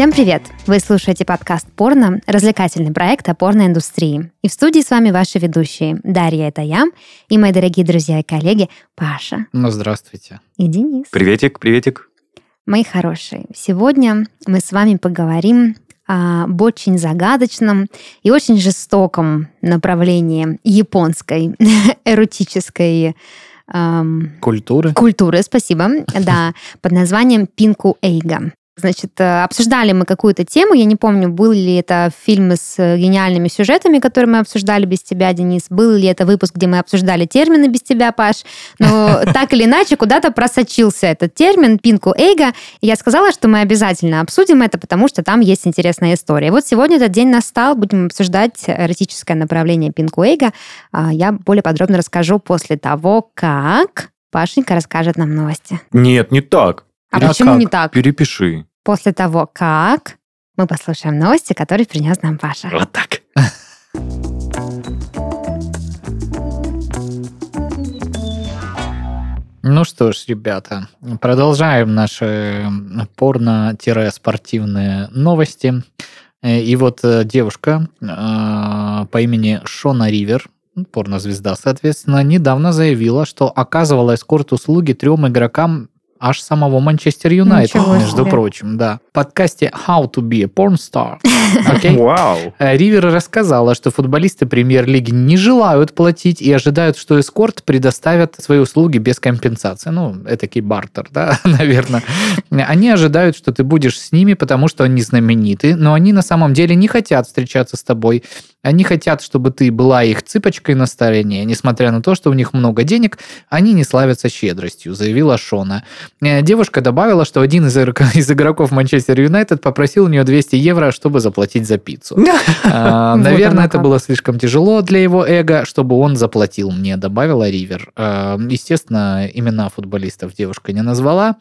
Всем привет! Вы слушаете подкаст «Порно», развлекательный проект о порноиндустрии. И в студии с вами ваши ведущие. Дарья — это я, и мои дорогие друзья и коллеги Паша. Ну, здравствуйте. И Денис. Приветик, приветик. Мои хорошие, сегодня мы с вами поговорим об очень загадочном и очень жестоком направлении японской эротической эм, Культуры. культуры, спасибо, да, под названием Пинку Эйга. Значит, э, обсуждали мы какую-то тему, я не помню, был ли это фильм с э, гениальными сюжетами, которые мы обсуждали без тебя, Денис, был ли это выпуск, где мы обсуждали термины без тебя, Паш, но так или иначе куда-то просочился этот термин Пинку Эйга, и я сказала, что мы обязательно обсудим это, потому что там есть интересная история. Вот сегодня этот день настал, будем обсуждать эротическое направление Пинку Эйга. А, Я более подробно расскажу после того, как Пашенька расскажет нам новости. Нет, не так. А А почему как? не так? Перепиши. После того, как мы послушаем новости, которые принес нам Паша. Вот так. Ну что ж, ребята, продолжаем наши порно-спортивные новости. Э, И вот э, девушка э, по имени Шона Ривер, порнозвезда, соответственно, недавно заявила, что оказывала эскорт-услуги трем игрокам аж самого Манчестер Юнайтед, между прочим, да. В подкасте How to be a porn star. Окей? Вау. Э, Ривер рассказала, что футболисты премьер-лиги не желают платить и ожидают, что эскорт предоставят свои услуги без компенсации. Ну, это бартер, да, наверное. Они ожидают, что ты будешь с ними, потому что они знамениты, но они на самом деле не хотят встречаться с тобой. Они хотят, чтобы ты была их цыпочкой на стороне. Несмотря на то, что у них много денег, они не славятся щедростью, заявила Шона. Э, Девушка добавила, что один из из игроков Манчестер Юнайтед попросил у нее 200 евро, чтобы заплатить за пиццу. Вот Наверное, это было слишком тяжело для его эго, чтобы он заплатил мне, добавила Ривер. А, Естественно, имена футболистов девушка не назвала,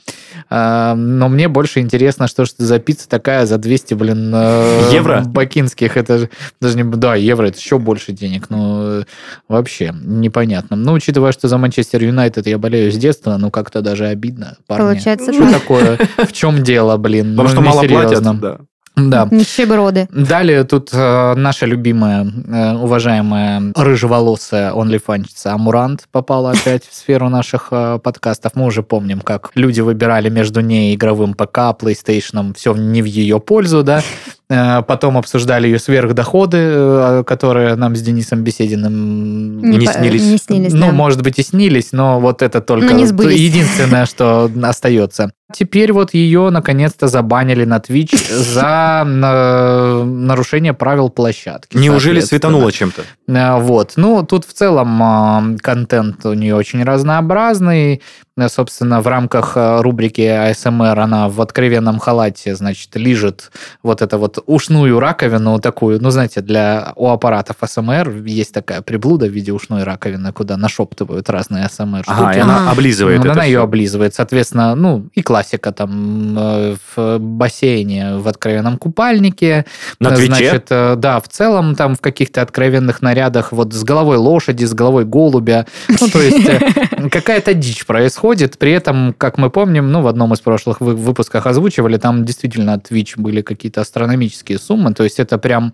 но мне больше интересно, что за пицца такая за 200, блин, э, Евро? бакинских. Это же даже не... Да, евро, это еще больше денег. Ну, э, вообще, непонятно. Ну, учитывая, что за Манчестер Юнайтед я болею с детства, ну, как-то даже обидно, парни. Получается, Что так. такое? В чем дело, блин? Потому Ну, что мало платят. Да. Да. Нищеброды. Далее тут э, наша любимая, э, уважаемая рыжеволосая онлифанщица Амурант попала опять в сферу наших э, подкастов. Мы уже помним, как люди выбирали между ней игровым ПК, PlayStation, все не в ее пользу, да. Э, Потом обсуждали ее сверхдоходы, э, которые нам с Денисом Бесединым Не по- снились. Не снились, ну, да. может быть, и снились, но вот это только не единственное, что остается. Теперь вот ее наконец-то забанили на Twitch за на- нарушение правил площадки. Неужели светануло чем-то? Э, Вот. Ну, тут в целом а, контент у нее очень разнообразный. Э, Собственно, в рамках рубрики АСМР она в откровенном халате, значит, лижет вот эту вот ушную раковину такую. Ну, знаете, для у аппаратов АСМР есть такая приблуда в виде ушной раковины, куда нашептывают разные АСМР. Ага, и она облизывает Ну, это она ее облизывает. Соответственно, ну, и классика там э, в бассейне в откровенном купальнике. На Э, Твиче? Значит, э, да, в целом там в каких-то откровенных нарядах вот с головой лошади, с головой голубя. Ну, то есть э, какая-то дичь происходит. При этом, как мы помним, ну, в одном из прошлых вы- выпусках озвучивали, там действительно Twitch были какие-то астрономические суммы. То есть это прям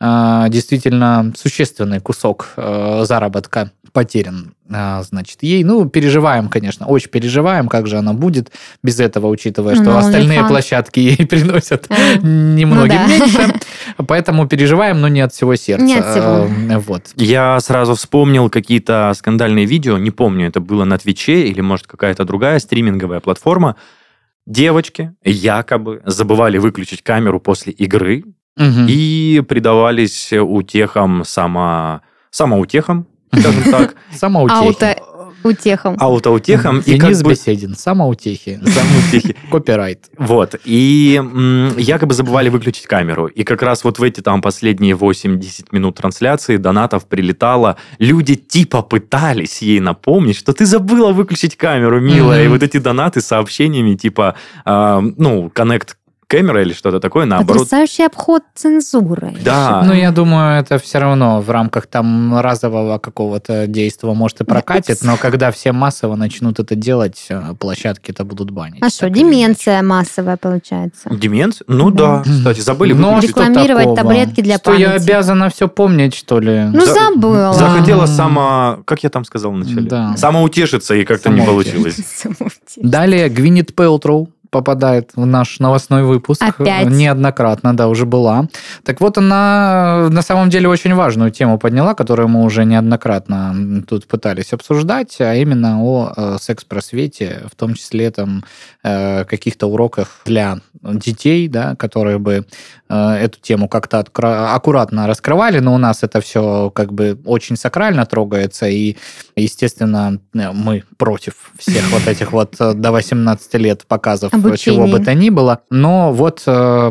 действительно существенный кусок э, заработка потерян, э, значит, ей. Ну, переживаем, конечно, очень переживаем, как же она будет без этого, учитывая, Ну, что на остальные площадки ей приносят А, немногим ну да. меньше. Поэтому переживаем, но не от всего сердца. Не от всего. Э, Вот. Я сразу вспомнил какие-то скандальные видео, не помню, это было на Твиче или, может, какая-то другая стриминговая платформа. Девочки якобы забывали выключить камеру после игры Мгм. и предавались утехам само... самоутехам, скажем так, Самоутехи. Ауто утехом. аутоутехам. И Денис как бы... Беседин. Самоутехи. Самоутехи. Копирайт. Вот. И якобы забывали выключить камеру. И как раз вот в эти там последние 8-10 минут трансляции донатов прилетало. Люди типа пытались ей напомнить, что ты забыла выключить камеру, милая. И вот эти донаты с сообщениями типа, а, ну, коннект Кэмера или что-то такое, наоборот. Потрясающий обход цензуры. Да. Ну, я думаю, это все равно в рамках там разового какого-то действия может и прокатит, но когда все массово начнут это делать, э, площадки это будут банить. А что, деменция массовая получается? Деменция? Ну да. Да. Кстати, забыли что Рекламировать такого? таблетки для Что, я памяти. обязана все помнить, что ли? Ну, За- забыла. Захотела сама... Как я там сказал вначале? Да. Самоутешиться, и как-то не получилось. Далее Гвинет Пелтроу попадает в наш новостной выпуск. Опять? Неоднократно, да, уже была. Так вот, она на самом деле очень важную тему подняла, которую мы уже неоднократно тут пытались обсуждать, а именно о э, секс-просвете, в том числе там э, каких-то уроках для детей, да, которые бы э, эту тему как-то откра- аккуратно раскрывали, но у нас это все как бы очень сакрально трогается, и, естественно, э, мы против всех вот этих вот до 18 лет показов чего бы то ни было. Но вот э,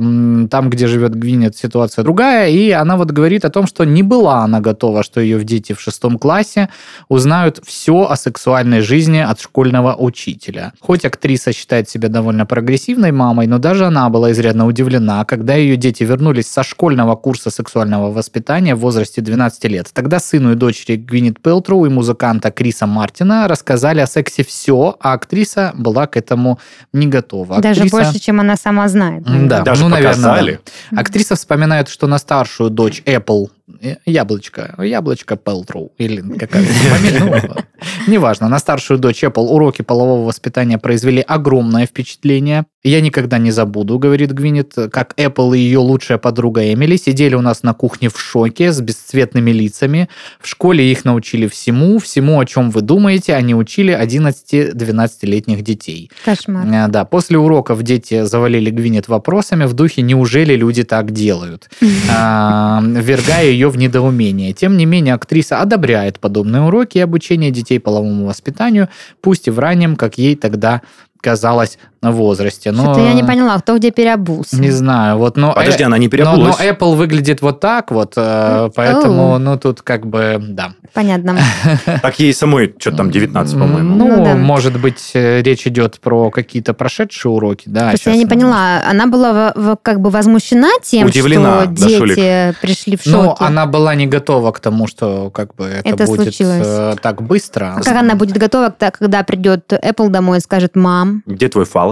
там, где живет Гвинет, ситуация другая, и она вот говорит о том, что не была она готова, что ее дети в шестом классе узнают все о сексуальной жизни от школьного учителя. Хоть актриса считает себя довольно прогрессивной мамой, но даже она была изрядно удивлена, когда ее дети вернулись со школьного курса сексуального воспитания в возрасте 12 лет. Тогда сыну и дочери Гвинет Пелтроу и музыканта Криса Мартина рассказали о сексе все, а актриса была к этому не готова. Даже Актриса- больше, чем она сама знает. Да, Даже ну, наверное, да. Актриса вспоминает, что на старшую дочь Apple Яблочко, яблочко Пелтроу, или какая-то фамилия, ну, неважно, на старшую дочь Apple уроки полового воспитания произвели огромное впечатление. Я никогда не забуду, говорит Гвинет, как Apple и ее лучшая подруга Эмили сидели у нас на кухне в шоке с бесцветными лицами. В школе их научили всему, всему, о чем вы думаете, они учили 11-12-летних детей. Кошмар. А, Да, после уроков дети завалили Гвинет вопросами в духе «Неужели люди так делают?», а, ввергая ее в недоумение. Тем не менее, актриса одобряет подобные уроки и обучение детей половому воспитанию, пусть и в раннем, как ей тогда казалось, возрасте. Но, Что-то я не поняла, кто где переобулся. Не знаю, вот, но... Подожди, э, она не но, переобулась. но Apple выглядит вот так вот, э, поэтому, ну, тут как бы, да. Понятно. Так ей самой, что там, 19, по-моему. Ну, Ну да. может быть, э, речь идет про какие-то прошедшие уроки, да. Просто я не поняла, она была в- в- как бы возмущена тем, Удивлена, что да, Шулик. дети пришли в Ну, шоке. она была не готова к тому, что как бы это, Это будет случилось. э, так быстро. А как она будет готова, когда придет Apple домой и скажет, мам, Где твой фалос?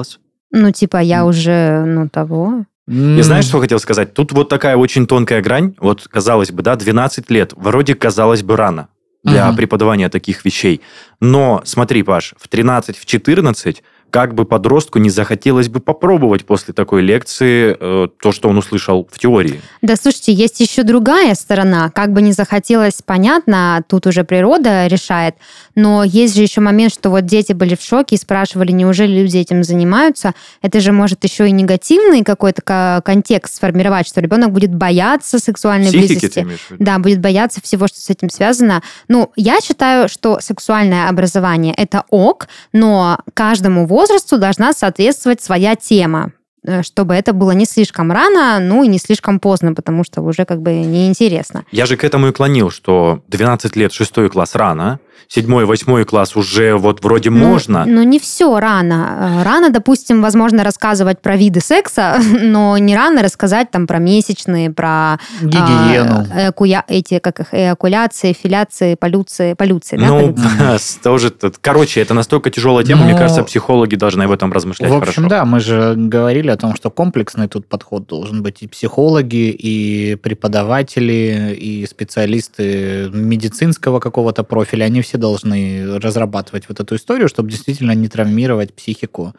Ну, типа, я уже, ну, того. И знаешь, что хотел сказать? Тут вот такая очень тонкая грань. Вот, казалось бы, да, 12 лет. Вроде, казалось бы, рано для преподавания таких вещей. Но, смотри, Паш, в 13, в 14 как бы подростку не захотелось бы попробовать после такой лекции э, то, что он услышал в теории. Да, слушайте, есть еще другая сторона. Как бы не захотелось, понятно, тут уже природа решает. Но есть же еще момент, что вот дети были в шоке и спрашивали, неужели люди этим занимаются. Это же может еще и негативный какой-то ка- контекст сформировать, что ребенок будет бояться сексуальной Психики близости. Да, будет бояться всего, что с этим связано. Ну, я считаю, что сексуальное образование – это ок, но каждому возрасту должна соответствовать своя тема э, чтобы это было не слишком рано, ну и не слишком поздно, потому что уже как бы неинтересно. Я же к этому и клонил, что 12 лет, 6 класс рано, 7 8 класс уже вот вроде Ну, можно. Но не все рано. Э, Рано, допустим, возможно рассказывать про виды секса, но не рано рассказать там про месячные, про Гигиену. а, экуя- эти как их эякуляции, филяции, полюции, полюции, да, Ну, полюции? тоже... тут- Короче, это настолько тяжелая тема, мне Ну, кажется, психологи должны об этом размышлять В общем, хорошо. да, мы же говорили о том, что комплексный тут подход должен быть и психологи, и преподаватели, и специалисты медицинского какого-то профиля. Они все должны разрабатывать вот эту историю, чтобы действительно не травмировать психику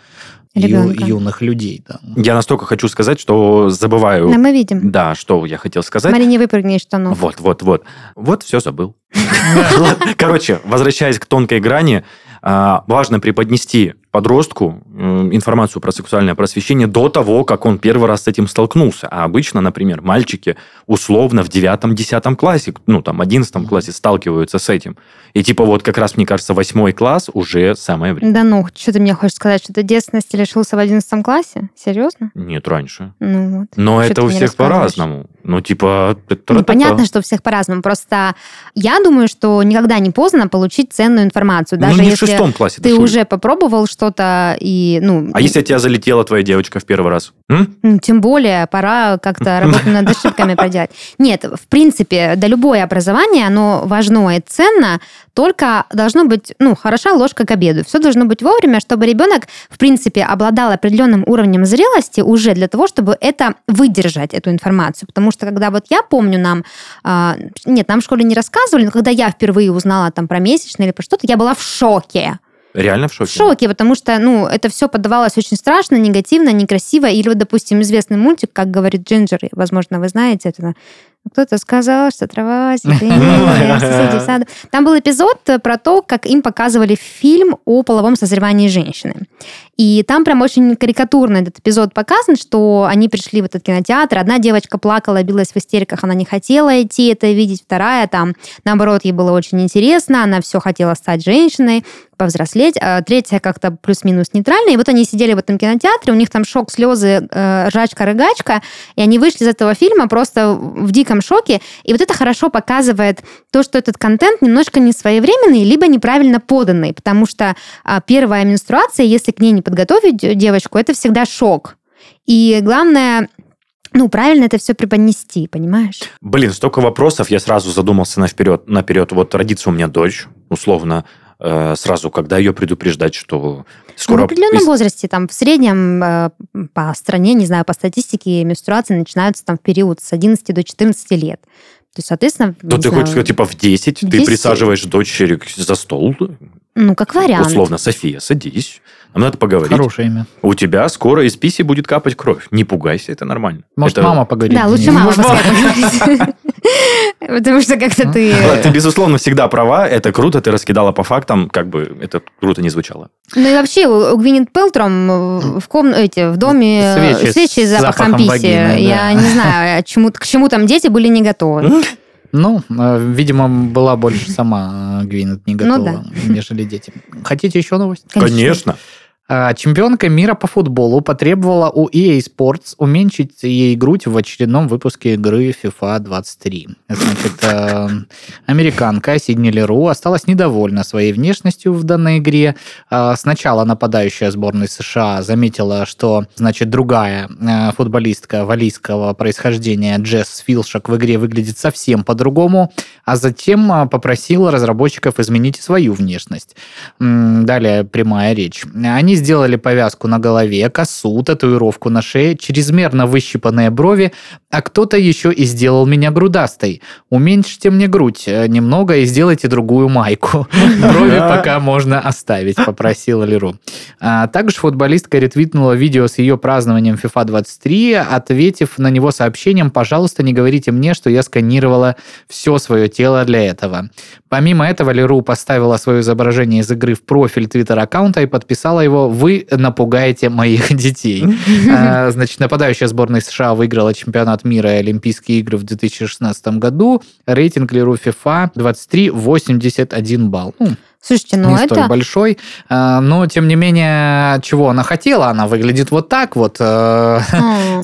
ю- юных людей. Да. Я настолько хочу сказать, что забываю. Да, мы видим. Да, что я хотел сказать. Смотри, не выпрыгни из штанов. Вот, вот, вот. Вот все забыл. Короче, возвращаясь к тонкой грани, а, важно преподнести подростку э, информацию про сексуальное просвещение до того, как он первый раз с этим столкнулся. А обычно, например, мальчики условно в девятом-десятом классе, ну, там, одиннадцатом классе сталкиваются с этим. И типа вот как раз, мне кажется, восьмой класс уже самое время. Да ну, что ты мне хочешь сказать, что ты девственности лишился в 11 классе? Серьезно? Нет, раньше. Ну вот. Но Что это у всех по-разному. Ну, типа... Ну, понятно, что у всех по-разному. Просто я думаю, что никогда не поздно получить ценную информацию. Даже ну, не в если шестом классе. ты уже попробовал что-то и, ну... А если тебя залетела твоя девочка в первый раз? М? Ну, Тем более, пора как-то работу над ошибками проделать. Нет, в принципе, да любое образование, оно важно и ценно, только должно быть, ну, хороша ложка к обеду. Все должно быть вовремя, чтобы ребенок, в принципе, обладал определенным уровнем зрелости уже для того, чтобы это выдержать, эту информацию. Потому что, когда вот я помню, нам, а, нет, нам в школе не рассказывали, но когда я впервые узнала там про месячные или про что-то, я была в шоке. Реально в шоке? В шоке, потому что, ну, это все подавалось очень страшно, негативно, некрасиво. Или вот, допустим, известный мультик, как говорит Джинджер, возможно, вы знаете это. Кто-то сказал, что трава соседи в саду. Там был эпизод про то, как им показывали фильм о половом созревании женщины. И там прям очень карикатурно этот эпизод показан, что они пришли в этот кинотеатр, одна девочка плакала, билась в истериках, она не хотела идти это видеть, вторая там, наоборот, ей было очень интересно, она все хотела стать женщиной, повзрослеть, а третья как-то плюс-минус нейтральная. И вот они сидели в этом кинотеатре, у них там шок, слезы, э, ржачка-рыгачка, и они вышли из этого фильма просто в диком шоке. И вот это хорошо показывает то, что этот контент немножко не своевременный, либо неправильно поданный, потому что а, первая менструация, если к ней не подготовить девочку, это всегда шок. И главное, ну, правильно это все преподнести, понимаешь? Блин, столько вопросов, я сразу задумался наперед. наперед. Вот родится у меня дочь, условно, э, сразу, когда ее предупреждать, что скоро... Ну, в определенном возрасте, там, в среднем э, по стране, не знаю, по статистике, менструации начинаются там в период с 11 до 14 лет. То есть, соответственно... То не ты знаю, хочешь сказать, типа в 10, ты 10. присаживаешь дочери за стол, Ну, как вариант. условно, София, садись, нам надо поговорить. Хорошее имя. У тебя скоро из писи будет капать кровь. Не пугайся, это нормально. Может, Это- мама поговорит. Да, лучше мама Может, мама-. Потому что как-то ты... Да, Ты, безусловно, всегда права, это круто, ты раскидала по фактам, как бы это круто не звучало. Ну и вообще у Гвинет Пелтром в, ком... эти, в доме Свечи свечи, с запахом, запахом писи. вагины, Я да. не знаю, а чему, к чему там дети были не готовы. Ну, э, видимо, была больше сама э, Гвинет не Ну готова, нежели дети. Хотите еще новость? Конечно. А, Чемпионка мира по футболу потребовала у EA Sports уменьшить ей грудь в очередном выпуске игры FIFA 23. Значит, э, американка Сидни Леру осталась недовольна своей внешностью в данной игре. А, Сначала нападающая сборной США заметила, что, значит, другая э, футболистка валийского происхождения Джесс Филшак в игре выглядит совсем по-другому, а затем а, попросила разработчиков изменить свою внешность. Далее прямая речь. Они сделали повязку на голове, косу, татуировку на шее, чрезмерно выщипанные брови, а кто-то еще и сделал меня грудастой. Уменьшите мне грудь э, немного и сделайте другую майку. Брови пока можно оставить, попросила Леру. А Также футболистка ретвитнула видео с ее празднованием FIFA 23, ответив на него сообщением «Пожалуйста, не говорите мне, что я сканировала все свое тело для этого». Помимо этого, Леру поставила свое изображение из игры в профиль твиттер-аккаунта и подписала его «Вы напугаете моих детей». А, Значит, нападающая сборная США выиграла чемпионат мира и Олимпийские игры в 2016 году. Рейтинг Леру FIFA 23 81 балл. Ну, Слушайте, ну не это... столь большой. А, Но, тем не менее, чего она хотела? Она выглядит вот так вот. М.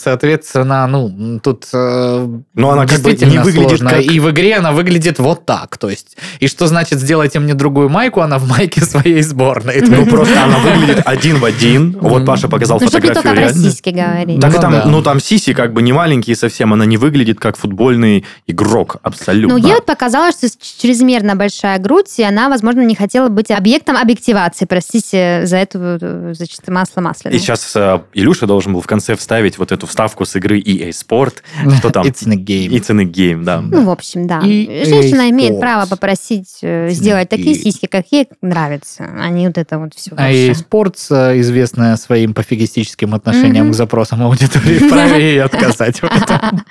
Соответственно, ну, тут э, Но она как бы не выглядит сложно. как- И в игре она выглядит вот так. То есть, и что значит сделайте мне другую майку, она в майке своей сборной. Ну, просто она выглядит один в один. Вот Паша показал Ну, фотографию реально. Так Ну там, ну там сиси как бы не маленькие совсем, она не выглядит как футбольный игрок абсолютно. Ну, ей вот показалось, что чрезмерно большая грудь, и она, возможно, не хотела быть объектом объективации. Простите за эту, э, значит, масло масляное. И сейчас э, Илюша должен был в конце вставить вот эту вставку с игры EA Sport, что там It's in a game. It's in a game, да. Ну, в общем, да. И Женщина эй, имеет право попросить э, сделать такие сиськи, как ей нравится, а не вот это вот все. А EA Sports, э, известная своим пофигистическим отношением к запросам аудитории, вправе ей отказать в этом.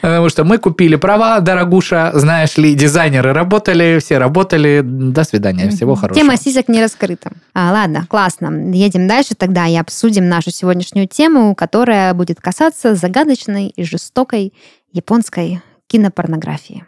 Потому что мы купили права, дорогуша, знаешь ли, дизайнеры работали, все работали. До свидания, всего хорошего. Тема сисек не раскрыта. А, ладно, классно. Едем дальше тогда и обсудим нашу сегодняшнюю тему, которая будет касаться загадочной и жестокой японской кинопорнографии.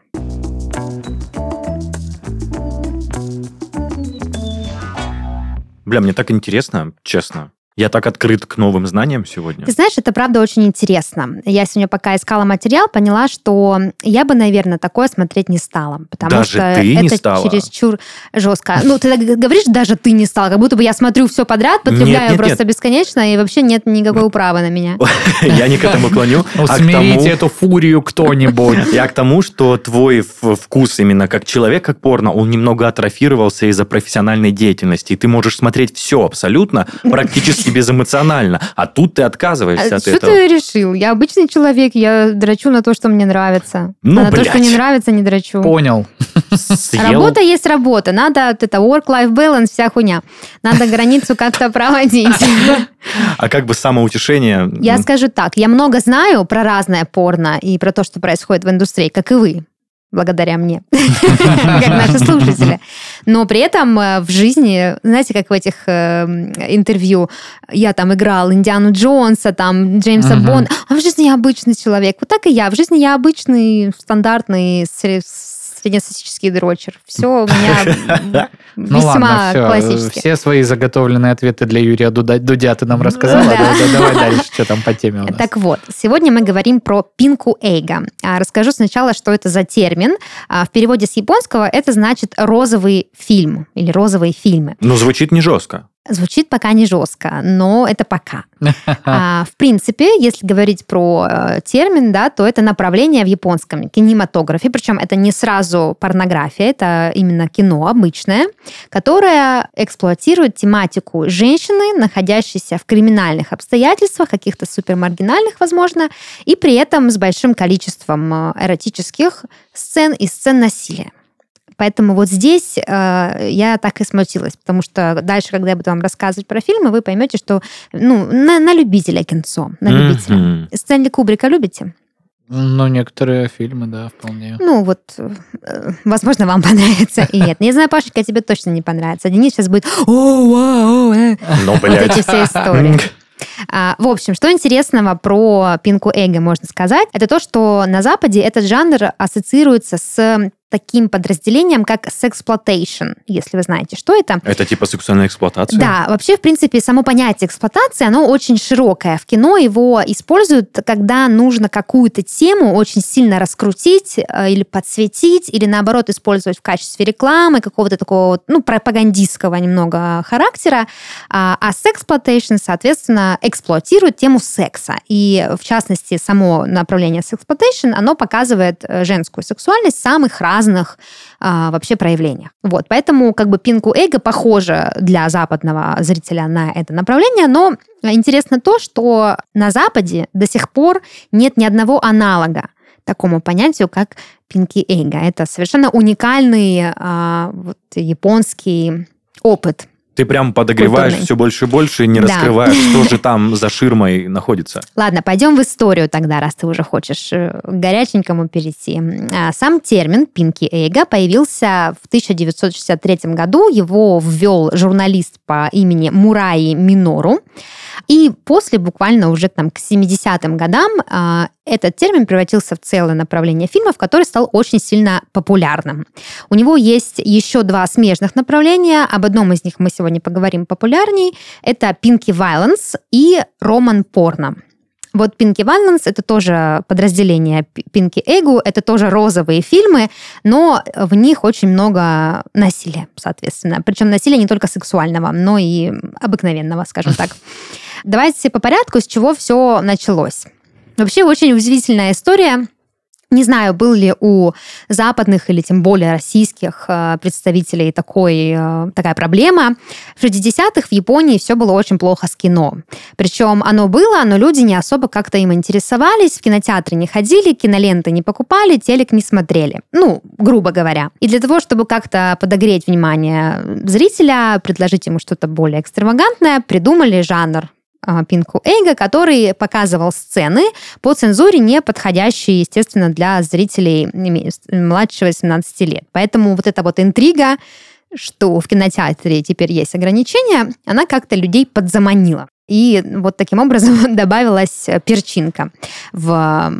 Бля, мне так интересно, честно. Я так открыт к новым знаниям сегодня. Ты знаешь, это правда очень интересно. Я сегодня пока искала материал, поняла, что я бы, наверное, такое смотреть не стала. Потому Даже что ты не это стала? чересчур жестко. Ну, ты так говоришь, даже ты не стала. Как будто бы я смотрю все подряд, потребляю нет, просто бесконечно, и вообще нет никакой управы на меня. Я не к этому клоню, а к Усмирите тому... эту фурию кто-нибудь. Я к тому, что твой вкус именно как человек, как порно, он немного атрофировался из-за профессиональной деятельности. И ты можешь смотреть все абсолютно, практически безэмоционально. А тут ты отказываешься А от что этого. ты решил? Я обычный человек, я драчу на то, что мне нравится. Ну, а на то, что блядь. не нравится, не драчу. Понял. Съел? Работа есть работа. Надо вот это work-life balance, вся хуйня. Надо границу как-то проводить. А как бы самоутешение... Я скажу так, я много знаю про разное порно и про то, что происходит в индустрии, как и вы, благодаря мне, как наши слушатели. Но при этом э, в жизни, знаете, как в этих э, интервью, я там играл Индиану Джонса, там Джеймса. Бонда, а в жизни я обычный человек. Вот так и я. В жизни я обычный, стандартный, среднестатистический дрочер. Все у меня Ну весьма ладно, все. классически. Все свои заготовленные ответы для Юрия Дудя ты нам рассказала. Да, да, Давай дальше, что там по теме у нас. Так вот, сегодня мы говорим про пинку эйга. Расскажу сначала, что это за термин. А, В переводе с японского это значит розовый фильм или розовые фильмы. Ну, звучит не жестко. Звучит пока не жестко, но это пока. А, в принципе, если говорить про э, термин, да, то это направление в японском кинематографе, причем это не сразу порнография, это именно кино обычное, которое эксплуатирует тематику женщины, находящейся в криминальных обстоятельствах, каких-то супермаргинальных, возможно, и при этом с большим количеством э, эротических сцен и сцен насилия. Поэтому вот здесь э, я так и смутилась, потому что дальше, когда я буду вам рассказывать про фильмы, вы поймете, что ну, на, на любителя кинцо, на любителя. Мгм. Стэнли Кубрика любите? Ну, некоторые фильмы, да, вполне. Ну, вот, э, возможно, вам понравится и нет. Я знаю, Пашенька, тебе точно не понравится. А Денис сейчас будет «О, вау, э». Ну, Вот блядь. эти все истории. А, в общем, что интересного про Пинку Эго можно сказать, это то, что на Западе этот жанр ассоциируется с таким подразделением, как sexploitation, если вы знаете, что это. Это типа сексуальная эксплуатация? Да, вообще, в принципе, само понятие эксплуатации, оно очень широкое. В кино его используют, когда нужно какую-то тему очень сильно раскрутить э, или подсветить, или наоборот использовать в качестве рекламы, какого-то такого, ну, пропагандистского немного характера. А, а sexploitation, соответственно, эксплуатирует тему секса. И, в частности, само направление sexploitation, оно показывает э, женскую сексуальность самых разных а, вообще проявлениях. Вот, поэтому как бы пинку эго похоже для западного зрителя на это направление, но интересно то, что на Западе до сих пор нет ни одного аналога такому понятию, как пинки эго. Это совершенно уникальный а, вот, японский опыт. Ты прям подогреваешь Культурный. все больше и больше, не Да. раскрываешь, что же там за ширмой находится. Ладно, пойдем в историю тогда, раз ты уже хочешь э, к горяченькому перейти. А, Сам термин «пинки эйга» появился в 1963 году. Его ввел журналист по имени Мураи Минору. И после, буквально уже там к 70-м годам, а, этот термин превратился в целое направление фильмов, который стал очень сильно популярным. У него есть еще два смежных направления. Об одном из них мы сегодня поговорим популярней. Это Pinky Violence и Роман Порно. Вот Pinky Violence это тоже подразделение Pinky Эгу, это тоже розовые фильмы, но в них очень много насилия, соответственно. Причем насилия не только сексуального, но и обыкновенного, скажем так. Давайте по порядку, с чего все началось. Вообще очень удивительная история. Не знаю, был ли у западных или тем более российских э, представителей такой, э, такая проблема. В 60-х в Японии все было очень плохо с кино. Причем оно было, но люди не особо как-то им интересовались, в кинотеатры не ходили, киноленты не покупали, телек не смотрели. Ну, грубо говоря. И для того, чтобы как-то подогреть внимание зрителя, предложить ему что-то более экстравагантное, придумали жанр Пинку Эйга, который показывал сцены по цензуре, не подходящие, естественно, для зрителей младше 18 лет. Поэтому вот эта вот интрига, что в кинотеатре теперь есть ограничения, она как-то людей подзаманила. И вот таким образом добавилась перчинка в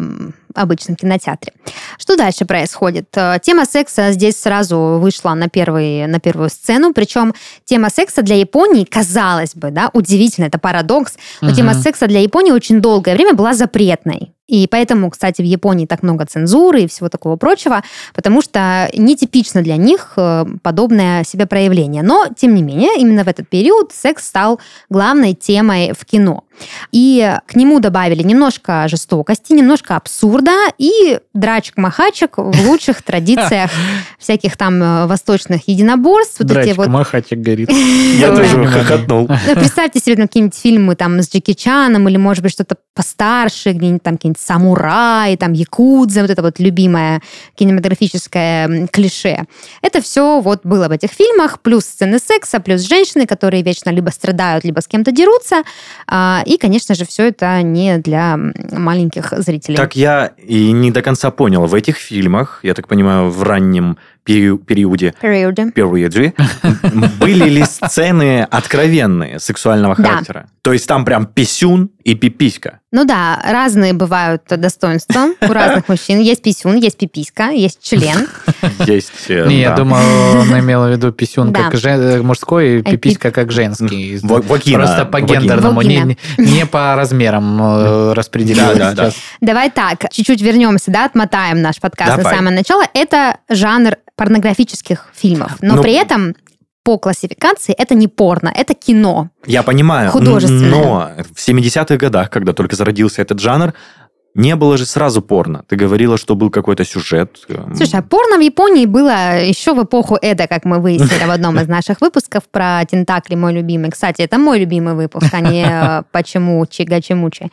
обычном кинотеатре. Что дальше происходит? Э, Тема секса здесь сразу вышла на, первый, на первую сцену, причем тема секса для Японии, казалось бы, да, удивительно, это парадокс, но Мгм. тема секса для Японии очень долгое время была запретной. И поэтому, кстати, в Японии так много цензуры и всего такого прочего, потому что нетипично для них э, подобное себе проявление. Но, тем не менее, именно в этот период секс стал главной темой в кино. И к нему добавили немножко жестокости, немножко абсурда и драчек-махачек в лучших традициях всяких там э, восточных единоборств. Вот эти Драчка, вот махачек горит. Я тоже хохотнул. ну, представьте себе какие-нибудь фильмы там с Джеки Чаном или, может быть, что-то постарше, где-нибудь там какие-нибудь самураи, там якудза, вот это вот любимое кинематографическое клише. Это все вот было в этих фильмах, плюс сцены секса, плюс женщины, которые вечно либо страдают, либо с кем-то дерутся. И, конечно же, все это не для маленьких зрителей. Так я и не до конца понял. В этих фильмах, я так понимаю, в раннем перио- периоде, Периоды. периоде, были ли сцены откровенные сексуального Да. характера? То есть там прям писюн и пиписька. Ну да, разные бывают достоинства у разных мужчин. Есть писюн, есть пиписька, есть член. Есть... э, Не, я да. думал, он имел в виду писюн Да. как жен- мужской, и А пиписька как женский. Просто по гендерному, не, по размерам э, Да, да, да. сейчас. Давай так, чуть-чуть вернемся, да, отмотаем наш подкаст на самое начало. Это жанр порнографических фильмов, но Ну- при этом по классификации это не порно, это кино. Я понимаю, Художественное. но в 70-х годах, когда только зародился этот жанр, не было же сразу порно. Ты говорила, что был какой-то сюжет. эм, Слушай, а порно в Японии было еще в эпоху Эда, как мы выяснили в одном из наших выпусков про тентакли, мой любимый. Кстати, это мой любимый выпуск, а не э, «Почему Чига-Чимучи».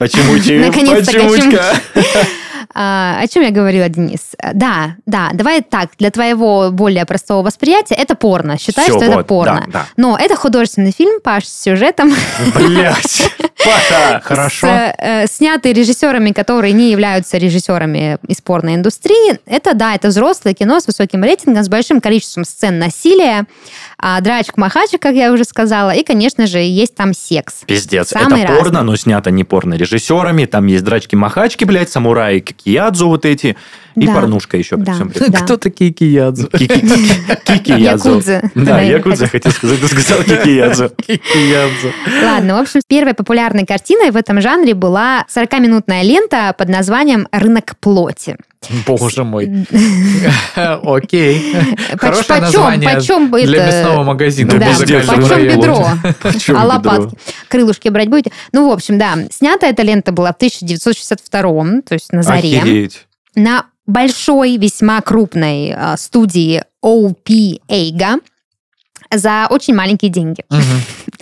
Почему че- Наконец-то почемучка? А, о чем я говорила, Денис? Да, да, давай так, для твоего более простого восприятия это порно. Считай, Всё, что это вот, порно. да, да. Но это художественный фильм, Паш, с сюжетом, Блять, Паша! Хорошо. с, э, снятый режиссерами, которые не являются режиссерами из порной индустрии. Это, да, это взрослое кино с высоким рейтингом, с большим количеством сцен насилия, а, драчек-махачек, как я уже сказала, и, конечно же, есть там секс. Пиздец, Самый это порно, но снято не порно режиссерами. Там есть драчки-махачки, блядь, самураи, кикиядзу вот эти. И Да. порнушка еще при Да. всем при этом. Да. Кто такие киядзу? Кикиядзу. Якудзы. Да, якудза, хотел сказать, ты сказал кикиядзу. Киядзу. Ладно, в общем, первой популярной картиной в этом жанре была 40-минутная лента под названием «Рынок плоти». Боже мой. Окей. Хорошее название почем для мясного магазина. Да, почем бедро? А лопатки? Крылышки брать будете? Ну, в общем, да. Снята эта лента была в 1962 то есть на заре. На большой, весьма крупной э, студии OP Eiga за очень маленькие деньги.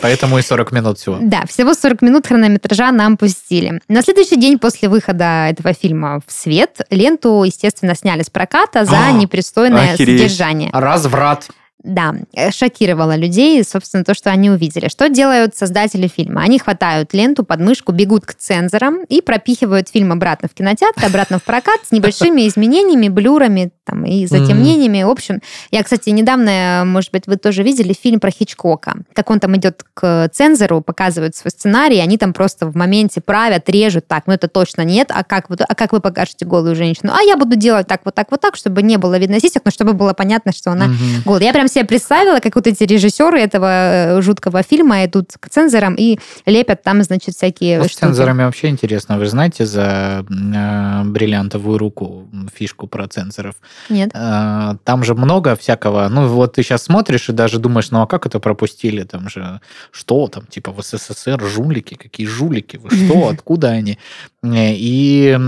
Поэтому и 40 минут всего. Да, всего 40 минут хронометража нам пустили. На следующий день после выхода этого фильма в свет ленту, естественно, сняли с проката за А, непристойное охереть. содержание. Разврат. Да, э, шокировало людей, собственно, то, что они увидели. Что делают создатели фильма? Они хватают ленту под мышку, бегут к цензорам и пропихивают фильм обратно в кинотеатр, обратно в прокат с небольшими изменениями, блюрами там, и затемнениями. В общем, я, кстати, недавно, может быть, вы тоже видели фильм про Хичкока. Как он там идет к цензору, показывает свой сценарий, они там просто в моменте правят, режут. Так, ну это точно нет. А как, вы, а как вы покажете голую женщину? А я буду делать так, вот так, вот так, чтобы не было видно сисек, но чтобы было понятно, что она Мгм. голая. Я прям себе представила, как вот эти режиссеры этого э, жуткого фильма идут к цензорам и лепят там, значит, всякие Ну, С цензорами вообще интересно. Вы знаете за э, бриллиантовую руку фишку про цензоров? Нет. Э, Там же много всякого. Ну, вот ты сейчас смотришь и даже думаешь, ну а как это пропустили? Там же что там, типа в СССР жулики? Какие жулики? Вы что? Откуда они? Э, И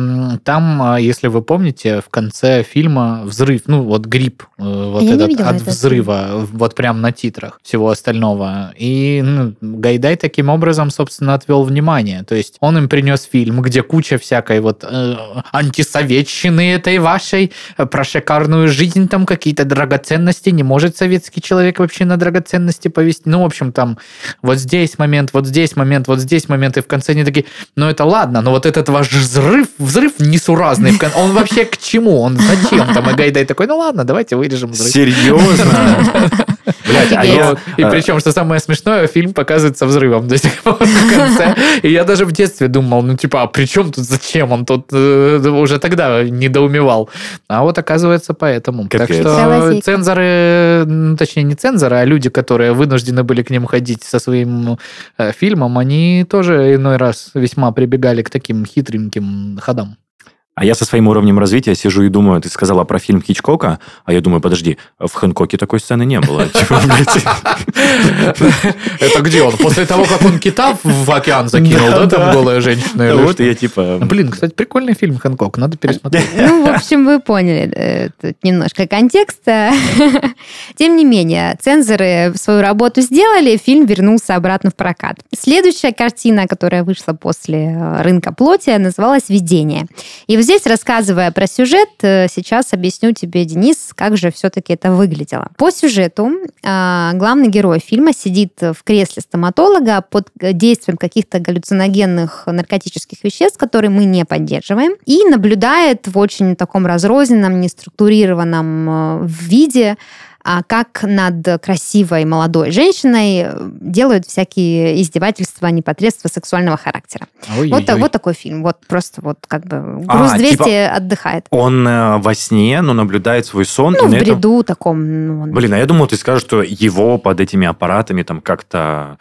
там, э, если вы помните, в конце фильма взрыв, ну вот грипп, э, вот Я этот от этот взрыва, вот прям на титрах всего остального. И ну, Гайдай таким образом, собственно, отвел внимание. То есть он им принес фильм, где куча всякой вот э, антисоветчины этой вашей, э, про шикарную жизнь, там какие-то драгоценности. Не может советский человек вообще на драгоценности повести. Ну, в общем, там вот здесь момент, вот здесь момент, вот здесь момент. И в конце они такие, ну это ладно, но вот этот ваш взрыв, взрыв несуразный, он вообще к чему? Он зачем? Там и Гайдай такой, ну ладно, давайте вырежем взрыв. Серьезно? Типа, офигеть. я- И э, причем, что самое смешное, фильм показывается взрывом до сих пор в конце. И я даже в детстве думал, ну типа, а при чем тут, зачем он тут э, уже тогда недоумевал. А вот оказывается поэтому. Так Капец. что Целая цензоры, ну, точнее не цензоры, а люди, которые вынуждены были к ним ходить со своим э, фильмом, они тоже иной раз весьма прибегали к таким хитреньким ходам. А я со своим уровнем развития сижу и думаю, ты сказала про фильм Хичкока, а я думаю, подожди, в Хэнкоке такой сцены не было. Типа. Это где он? После того, как он кита в океан закинул, Да, там голая женщина? Вот я типа... Блин, кстати, прикольный фильм Хэнкок, надо пересмотреть. Ну, в общем, вы поняли э, тут немножко контекста. Тем не менее, цензоры свою работу сделали, фильм вернулся обратно в прокат. Следующая картина, которая вышла после э, «Рынка плоти», называлась «Видение». И вот здесь, рассказывая про сюжет, э, сейчас объясню тебе, Денис, как же все-таки это выглядело. По сюжету а, главный герой фильма сидит в кресле стоматолога под действием каких-то галлюциногенных наркотических веществ, которые мы не поддерживаем, и наблюдает в очень таком разрозненном, неструктурированном э, виде как над красивой молодой женщиной э, делают всякие издевательства, непотребства сексуального характера. Вот, та- вот такой фильм. Вот просто вот как бы груз А, 200 типа отдыхает. Он э, во сне, но наблюдает свой сон. Ну, в на этом- бреду таком. ну, он- Блин, а я думал, ты скажешь, что его под этими аппаратами там как-то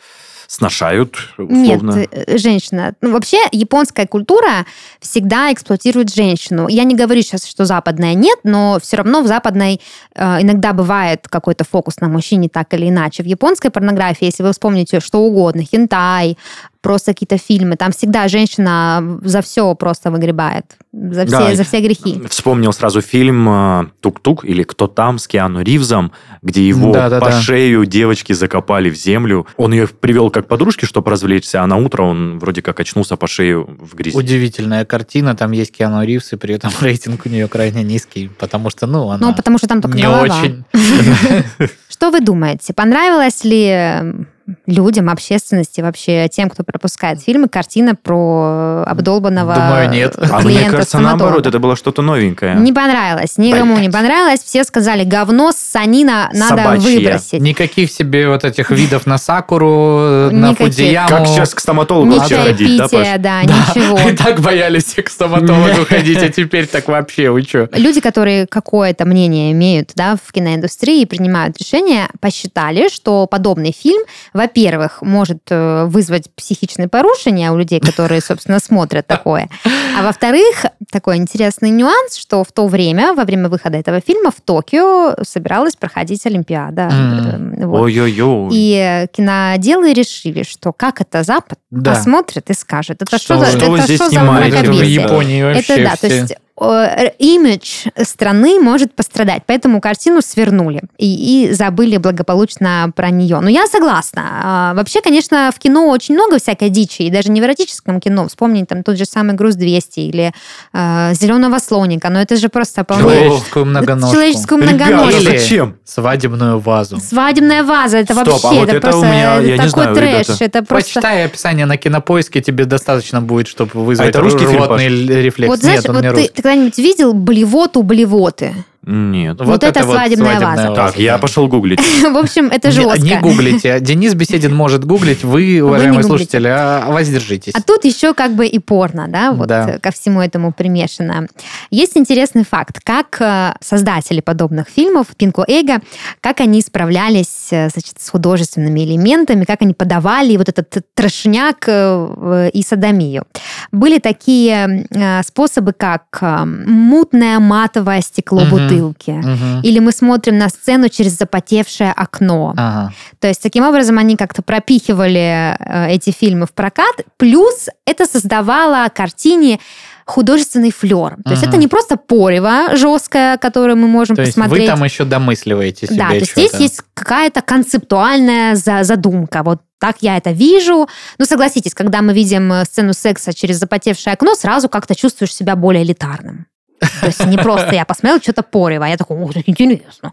сношают, Нет, условно. э, женщина. Ну, вообще, японская культура всегда эксплуатирует женщину. Я не говорю сейчас, что западная нет, но все равно в западной э, иногда бывает какой-то фокус на мужчине так или иначе. В японской порнографии, если вы вспомните что угодно, хентай, просто какие-то фильмы, там всегда женщина за все просто выгребает, за все, Да, за все грехи. Вспомнил сразу фильм э, «Тук-тук» или «Кто там» с Киану Ривзом, где его Да-да-да. по шею девочки закопали в землю. Он ее привел как подружки, чтобы развлечься, а на утро он вроде как очнулся по шею в грязи. Удивительная картина, там есть Киану Ривз, и при этом рейтинг у нее крайне низкий, потому что, ну, она Ну, потому что там только не голова. очень. Что вы думаете, понравилась ли людям, общественности, вообще тем, кто пропускает фильмы, картина про обдолбанного Думаю, нет. А мне клиента кажется, стоматолога? наоборот, это было что-то новенькое. Не понравилось, никому не понравилось. Все сказали, говно, санина, надо Собачье. выбросить. Никаких себе вот этих видов на Сакуру, на Никаких. Фудзияму. Как сейчас к стоматологу вообще ходить, да, да, ничего. И так боялись к стоматологу ходить, а теперь так вообще, вы что? Люди, которые какое-то мнение имеют да, в киноиндустрии и принимают решения, посчитали, что подобный фильм, во-первых, может э, вызвать психичные порушения у людей, которые, собственно, смотрят такое. А во-вторых, такой интересный нюанс, что в то время, во время выхода этого фильма в Токио собиралась проходить Олимпиада. Э, вот. Ой-ой-ой. И киноделы решили, что как это Запад Да. посмотрит и скажет, это Что что, вы- что это здесь что за мракобесие? Японии вообще Это да, то есть имидж страны может пострадать, поэтому картину свернули и, и забыли благополучно про нее. Но я согласна. А, Вообще, конечно, в кино очень много всякой дичи, и даже не в эротическом кино. Вспомнить там тот же самый «Груз 200» или э, «Зеленого слоника», но это же просто. Человеческую многоножку. Человеческую Ребята, многоножку. Или зачем? Свадебную вазу. Свадебная ваза, это Стоп, вообще, а вот это, это просто у меня- я не такой знаю, трэш, ребята. это просто... Почитай описание на кинопоиске, тебе достаточно будет, чтобы вызвать А это русский фильм, рвотный рефлекс. Вот знаешь, Нет, он вот не ты, русский. Когда-нибудь видел блевоту блевоты? Нет. Вот это свадебная ваза. Так, я пошел гуглить. В общем, это Не- жестко. Не гуглите. Денис Беседин может гуглить, вы, уважаемые гуглите. слушатели, а воздержитесь. А тут еще как бы и порно, да, вот Да. э, ко всему этому примешано. Есть интересный факт, как э, создатели подобных фильмов, Пинко Эго, как они справлялись э, значит, с художественными элементами, как они подавали вот этот трошняк и садомию. Были такие способы, как мутное матовое стекло Мгм. Бутылки. Мгм. Или мы смотрим на сцену через запотевшее окно. Ага. То есть таким образом они как-то пропихивали э, эти фильмы в прокат. Плюс это создавало картине художественный флер. То есть Мгм. это не просто порево жесткое, которое мы можем То есть посмотреть. вы там еще домысливаете себе да, то есть здесь есть какая-то концептуальная за- задумка. Вот так я это вижу. Ну, согласитесь, когда мы видим э, сцену секса через запотевшее окно, сразу как-то чувствуешь себя более элитарным. То есть не просто я посмотрел что-то порево, а я такой, ух, это интересно.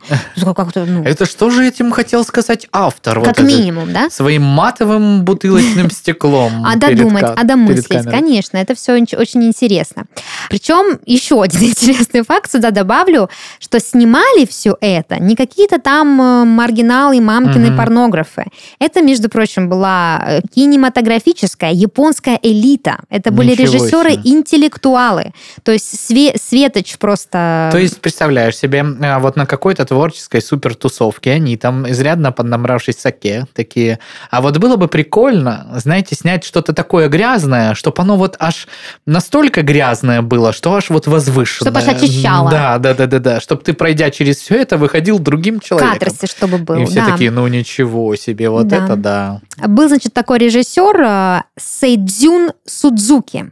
Как-то, ну, Это что же этим хотел сказать автор? как вот минимум, да? Своим матовым бутылочным стеклом. А додумать, а домыслить, конечно, это все очень интересно. Причем еще один интересный факт сюда добавлю, что снимали все это не какие-то там э, маргиналы, мамкины порнографы. Это, между прочим, была э, кинематографическая японская элита. Это были Ничего режиссеры-интеллектуалы. То есть Све- Светоч просто... То есть, представляешь себе, а, вот на какой-то творческой супертусовке они там изрядно поднабравшись саке такие. А вот было бы прикольно, знаете, снять что-то такое грязное, чтобы оно вот аж настолько грязное было, что аж вот возвышенное. Чтоб аж очищало. Да, да, да, да, да. Чтобы ты, пройдя через все это, выходил другим человеком. Катарсис, чтобы был. И все да. такие, ну ничего себе, вот Да. это да. Был, значит, такой режиссер э, Сейдзюн Судзуки.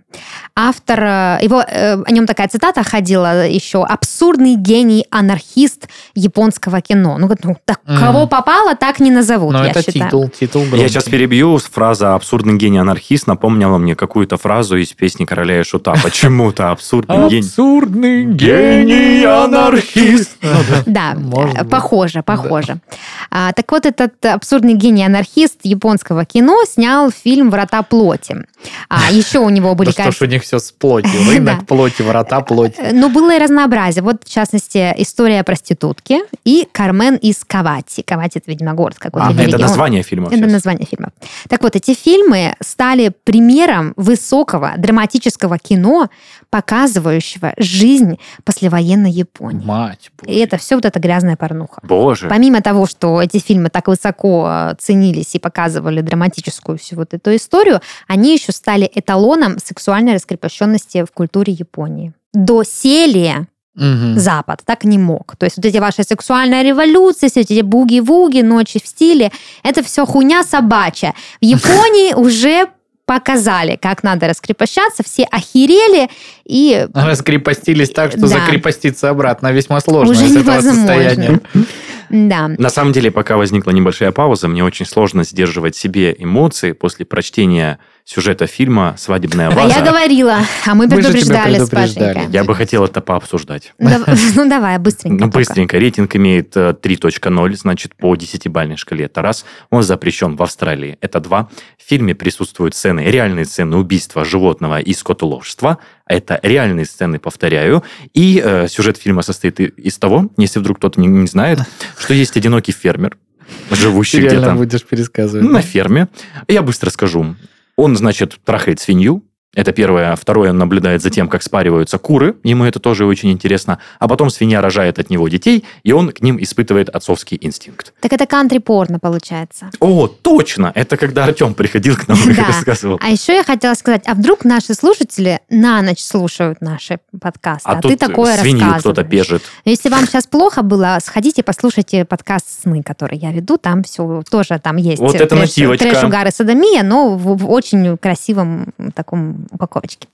Автор, э, его, э, о нем такая цитата ходила еще, абсурдный гений, анархист японского кино. Ну, говорит, ну, так, Мгм. кого попало, так не назовут, Но я это считаю. титул, титул Я громкий. сейчас перебью. Фраза «абсурдный гений анархист» напомнила мне какую-то фразу из песни «Короля и Шута». Почему-то абсурдный гений. Абсурдный гений анархист. Да, э, быть. похоже, похоже. А, так вот, этот абсурдный гений-анархист японского кино снял фильм «Врата плоти». А еще у него были, Да что ж у них все с плотью. Рынок Да. плоти, врата плоти. Э, Но было и разнообразие. Вот, в частности, история проститутки и Кармен из Кавати. Кавати – это, видимо, город какой-то. А, или Это регион. название фильма. Это сейчас. название фильма. Так вот, эти фильмы стали примером высокого драматического кино, показывающего жизнь послевоенной Японии. Мать И божья. это все вот эта грязная порнуха. Боже. Помимо того, что эти фильмы так высоко э, ценились и показывали драматическую всю вот эту историю, они еще стали эталоном сексуальной раскрепощенности в культуре Японии. Доселе Мгм. Запад так не мог. То есть вот эти ваши сексуальная революция, все эти буги-вуги, ночи в стиле, это все хуйня собачья. В Японии уже показали, как надо раскрепощаться, все охерели, и Раскрепостились так, что Да. закрепоститься обратно весьма сложно Уже из этого невозможно. состояния. да. На самом деле, пока возникла небольшая пауза, мне очень сложно сдерживать себе эмоции после прочтения сюжета фильма «Свадебная А ваза». я говорила, а мы Мы предупреждали с предупреждали. Я бы хотел это пообсуждать. Дав- Ну давай, быстренько. Ну, быстренько. Рейтинг имеет э, 3.0, значит, по 10-бальной шкале. Это раз. Он запрещен в Австралии. Это два. В фильме присутствуют сцены, реальные сцены убийства животного и скотоложства. Это реальные сцены, повторяю. И э, сюжет фильма состоит из того, если вдруг кто-то не, не знает, что есть одинокий фермер, живущий где-то будешь пересказывать. на ферме. Я быстро скажу. Он, значит, трахает свинью. Это первое. Второе, он наблюдает за тем, как спариваются куры. Ему это тоже очень интересно. А потом свинья рожает от него детей, и он к ним испытывает отцовский инстинкт. Так это кантри-порно получается. О, точно! Это когда Артем приходил к нам и Да. рассказывал. А еще я хотела сказать, а вдруг наши слушатели на ночь слушают наши подкасты, а, А, ты такое свинью кто-то пежит. Если вам сейчас плохо было, сходите, послушайте подкаст «Сны», который я веду. Там все тоже там есть. Вот это нативочка. Трэш, угар и содомия, но в, в очень красивом таком упаковочке.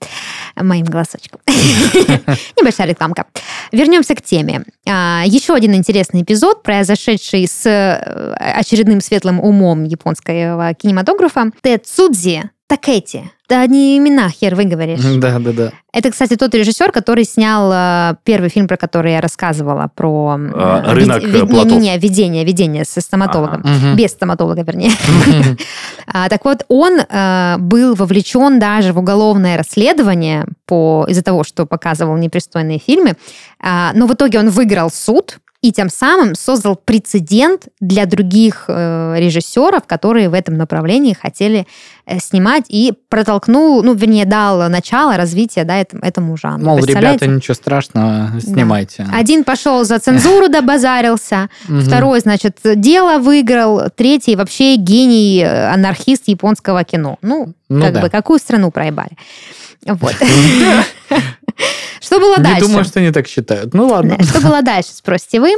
Моим голосочком. Небольшая рекламка. Вернемся к теме. А, Еще один интересный эпизод, произошедший с э, очередным светлым умом японского кинематографа. Тецудзи Такети. Да не имена хер выговоришь. Да, да, да. Это, кстати, тот режиссер, который снял э, первый фильм, про который я рассказывала, про... э, А, «Рынок, вид- э, не, плотов». не, не, видение, видение со стоматологом. Мгм. Без стоматолога, вернее. А, Так вот, он э, был вовлечен даже в уголовное расследование по, из-за того, что показывал непристойные фильмы. А, Но в итоге он выиграл суд, и тем самым создал прецедент для других э, режиссеров, которые в этом направлении хотели э, снимать, и протолкнул, ну, вернее, дал начало развития да, этому, этому жанру. Мол, ребята, ничего страшного, снимайте. Один пошел за цензуру, добазарился. Второй, значит, дело выиграл. Третий вообще гений, э, анархист японского кино. Ну, Ну как да. бы, какую страну проебали. Вот. Что было Не дальше? думаю, что они так считают. Ну ладно. Что было дальше, спросите вы.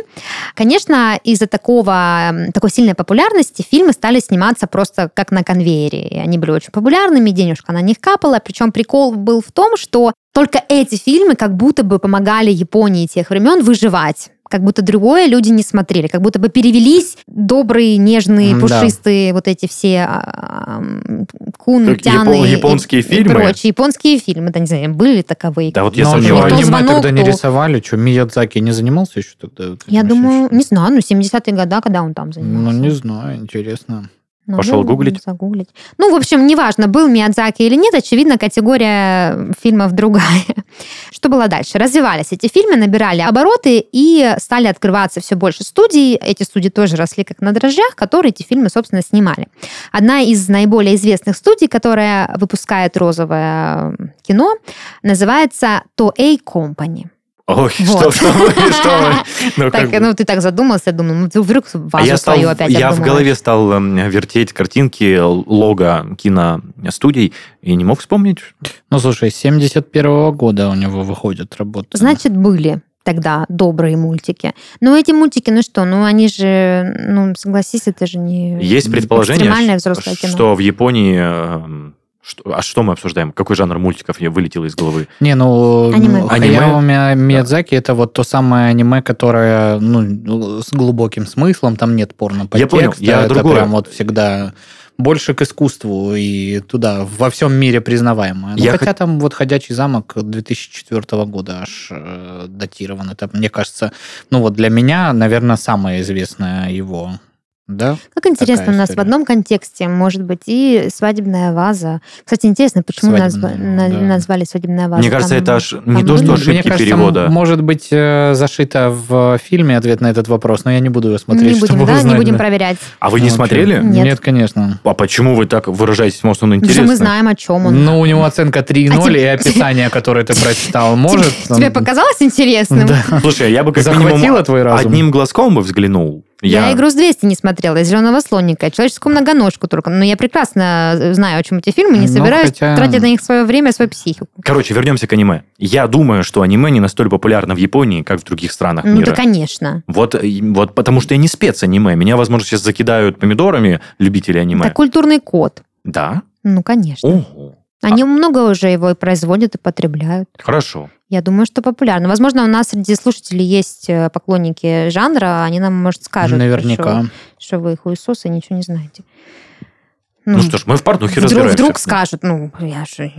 Конечно, из-за такого, такой сильной популярности фильмы стали сниматься просто как на конвейере. Они были очень популярными, денежка на них капала. Причем прикол был в том, что только эти фильмы как будто бы помогали Японии тех времен выживать как будто другое люди не смотрели, как будто бы перевелись добрые, нежные, Да. пушистые вот эти все а, м, кун, Как тяны япо- и- японские и фильмы? прочие. Японские фильмы, да не знаю, были ли таковые? Да вот я Но у него сомневаюсь. Аниме звонок, тогда не рисовали. Что, Миядзаки не занимался еще тогда? Я думаю, еще? не знаю, ну 70-е годы, когда он там занимался. Ну, не знаю, интересно. Ну, Пошел ну, гуглить? Загуглить. Ну, в общем, неважно, был Миядзаки или нет, очевидно, категория фильмов другая. Что было дальше? Развивались эти фильмы, набирали обороты и стали открываться все больше студий. Эти студии тоже росли как на дрожжах, которые эти фильмы, собственно, снимали. Одна из наиболее известных студий, которая выпускает розовое кино, называется Toei Company. Ой, что, Вот. что вы, что вы. Ну, Так, как ну, ты так задумался, думаю, ну, ты вдруг А вазу я, стал, свою опять я в голове стал эм, вертеть картинки лого киностудий и не мог вспомнить. Ну, слушай, с 71 года у него выходит работа. Значит, были тогда добрые мультики. Но эти мультики, ну что, ну они же, ну согласись, это же не... Есть предположение, экстремальное взрослое кино. что в Японии... что- а что мы обсуждаем? Какой жанр мультиков я вылетел из головы? Не, ну, Аниме. Аниме? Хаяо Ми- Миядзаки это вот то самое аниме, которое ну, с глубоким смыслом, там нет порно Я понял, я это другое. прям вот всегда больше к искусству и туда, во всем мире признаваемое. Ну, Я хотя там вот «Ходячий замок» 2004 года аж э, датирован. Это, мне кажется, ну вот для меня, наверное, самое известное его. Да? Как интересно, Такая у нас в история. одном контексте может быть и свадебная ваза. Кстати, интересно, почему Свадебная, назва- на- да. назвали свадебная ваза? Мне кажется, Там- это аж не то, что ошибки Мне кажется, перевода. может быть э, зашито в фильме ответ на этот вопрос, но я не буду его смотреть, Не будем, чтобы да, не узнать, будем да. проверять. А вы не Ну, смотрели? Нет. Нет, конечно. А почему вы так выражаетесь? Может, он Потому что интересно? мы знаем, о чем он. Ну, у него оценка 3.0, А тебе- и описание, которое ты прочитал, может... Тебе показалось интересным? Слушай, я бы как минимум одним глазком бы взглянул. Я, игру с 200 не смотрела, и зеленого слоника, человеческую многоножку только. Но я прекрасно знаю, о чем эти фильмы, не Ну, собираюсь хотя- тратить на них свое время, свою психику. Короче, вернемся к аниме. Я думаю, что аниме не настолько популярно в Японии, как в других странах Ну мира. да, конечно. Вот, и- вот потому что я не спец аниме. Меня, возможно, сейчас закидают помидорами любители аниме. Это культурный код. Да? Ну, конечно. Ого. Они много уже его и производят, и потребляют. Хорошо. Я думаю, что популярно. Возможно, у нас среди слушателей есть э, поклонники жанра, они нам, может, скажут, Наверняка. Что, что вы хуесосы, ничего не знаете. Ну, что ж, мы в порнухе вдруг, разбираемся. вдруг скажут, ну, я же...